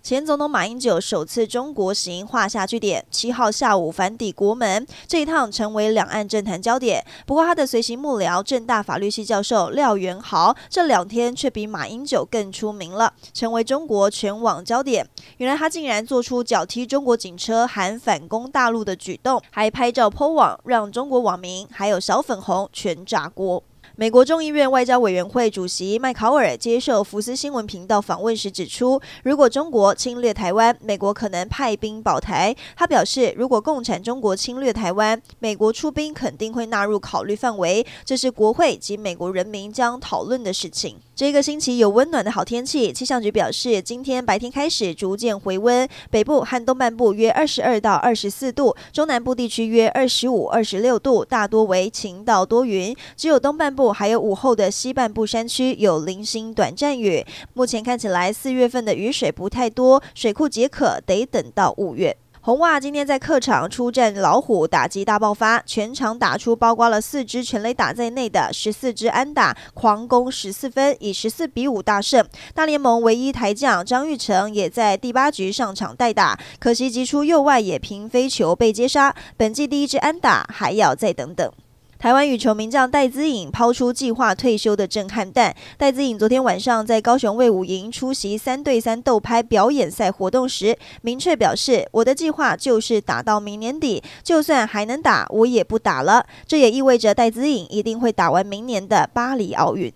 前总统马英九首次中国行画下句点，七号下午返抵国门，这一趟成为两岸政坛焦点。不过，他的随行幕僚政大法律系教授廖元豪这两天却比马英九更出名了，成为中国全网焦点。原来他竟然做出脚踢中国警车喊反攻大陆的举动，还拍照 PO 网，让中国网民还有小粉红全炸锅。美国众议院外交委员会主席麦考尔接受福斯新闻频道访问时指出，如果中国侵略台湾，美国可能派兵保台。他表示，如果共产中国侵略台湾，美国出兵肯定会纳入考虑范围，这是国会及美国人民将讨论的事情。这个星期有温暖的好天气，气象局表示，今天白天开始逐渐回温，北部和东半部约二十二到二十四度，中南部地区约二十五、二十六度，大多为晴到多云，只有东半部。还有午后的西半部山区有零星短暂雨。目前看起来四月份的雨水不太多，水库解渴得等到五月。红袜今天在客场出战老虎，打击大爆发，全场打出包括了四支全垒打在内的十四支安打，狂攻十四分，以十四比五大胜。大联盟唯一台将张育成也在第八局上场代打，可惜击出右外野平飞球被接杀。本季第一支安打还要再等等。台湾羽球名将戴资颖抛出计划退休的震撼弹。戴资颖昨天晚上在高雄卫武营出席三对三斗拍表演赛活动时，明确表示：“我的计划就是打到明年底，就算还能打，我也不打了。”这也意味着戴资颖一定会打完明年的巴黎奥运。